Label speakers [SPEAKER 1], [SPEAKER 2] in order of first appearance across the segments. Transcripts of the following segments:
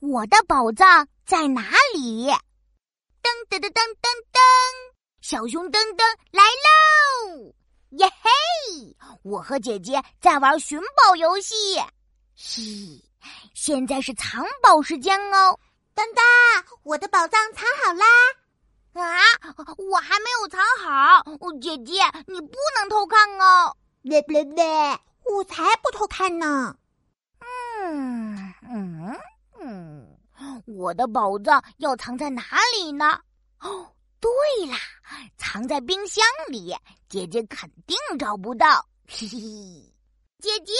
[SPEAKER 1] 我的宝藏在哪里？噔噔噔噔噔噔，小熊噔噔来喽！耶嘿，我和姐姐在玩寻宝游戏。嘿，现在是藏宝时间哦。
[SPEAKER 2] 噔噔，我的宝藏藏好啦！
[SPEAKER 1] 啊，我还没有藏好。姐姐，你不能偷看哦。
[SPEAKER 2] 别别别，我才不偷看呢。
[SPEAKER 1] 嗯嗯。我的宝藏要藏在哪里呢？哦，对啦，藏在冰箱里，姐姐肯定找不到。嘿嘿，姐姐，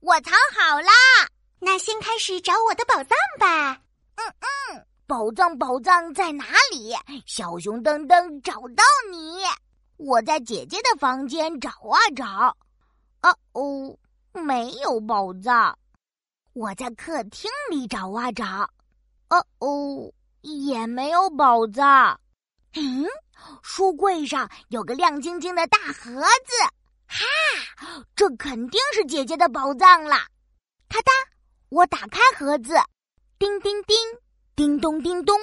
[SPEAKER 1] 我藏好啦，
[SPEAKER 2] 那先开始找我的宝藏吧。
[SPEAKER 1] 嗯嗯，宝藏宝藏在哪里？小熊噔噔找到你，我在姐姐的房间找啊找，哦哦，没有宝藏。我在客厅里找啊找。哦哦，也没有宝藏。嗯，书柜上有个亮晶晶的大盒子，哈，这肯定是姐姐的宝藏了。咔哒，我打开盒子，叮叮叮，叮咚叮咚，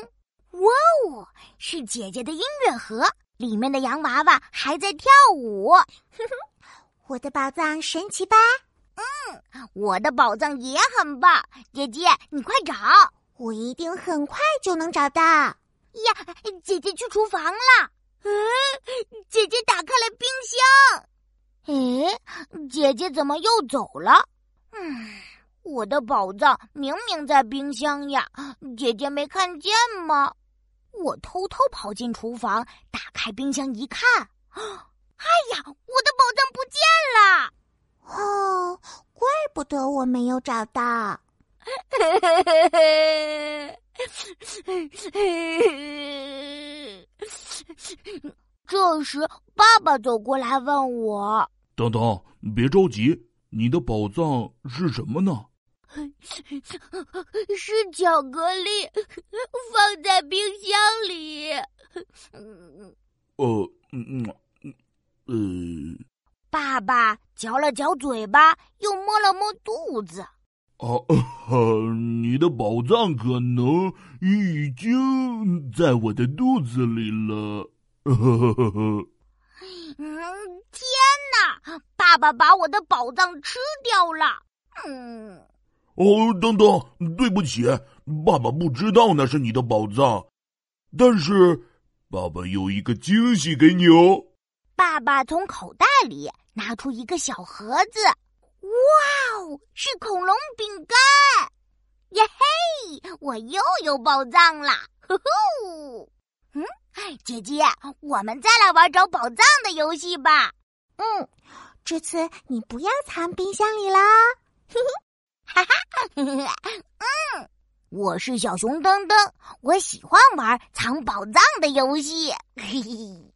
[SPEAKER 1] 哇哦，是姐姐的音乐盒，里面的洋娃娃还在跳舞。哼
[SPEAKER 2] 哼，我的宝藏神奇吧？
[SPEAKER 1] 嗯，我的宝藏也很棒。姐姐，你快找。
[SPEAKER 2] 我一定很快就能找到呀！
[SPEAKER 1] 姐姐去厨房了。嗯，姐姐打开了冰箱。诶，姐姐怎么又走了？嗯，我的宝藏明明在冰箱呀，姐姐没看见吗？我偷偷跑进厨房，打开冰箱一看，哎呀，我的宝藏不见了！
[SPEAKER 2] 哦，怪不得我没有找到。
[SPEAKER 1] 这时，爸爸走过来问我：“
[SPEAKER 3] 等等，别着急，你的宝藏是什么呢？”“
[SPEAKER 1] 是巧克力，放在冰箱里。”“
[SPEAKER 3] 呃，嗯嗯，呃。”
[SPEAKER 1] 爸爸嚼了嚼嘴巴，又摸了摸肚子。
[SPEAKER 3] 啊，你的宝藏可能已经在我的肚子里了。嗯，
[SPEAKER 1] 天哪！爸爸把我的宝藏吃掉了。嗯，
[SPEAKER 3] 哦，等等，对不起，爸爸不知道那是你的宝藏，但是爸爸有一个惊喜给你哦。
[SPEAKER 1] 爸爸从口袋里拿出一个小盒子。是恐龙饼干！耶嘿，我又有宝藏啦！呼呼，嗯，姐姐，我们再来玩找宝藏的游戏吧。
[SPEAKER 2] 嗯，这次你不要藏冰箱里啦。
[SPEAKER 1] 哈哈，嗯，我是小熊噔噔，我喜欢玩藏宝藏的游戏。嘿嘿。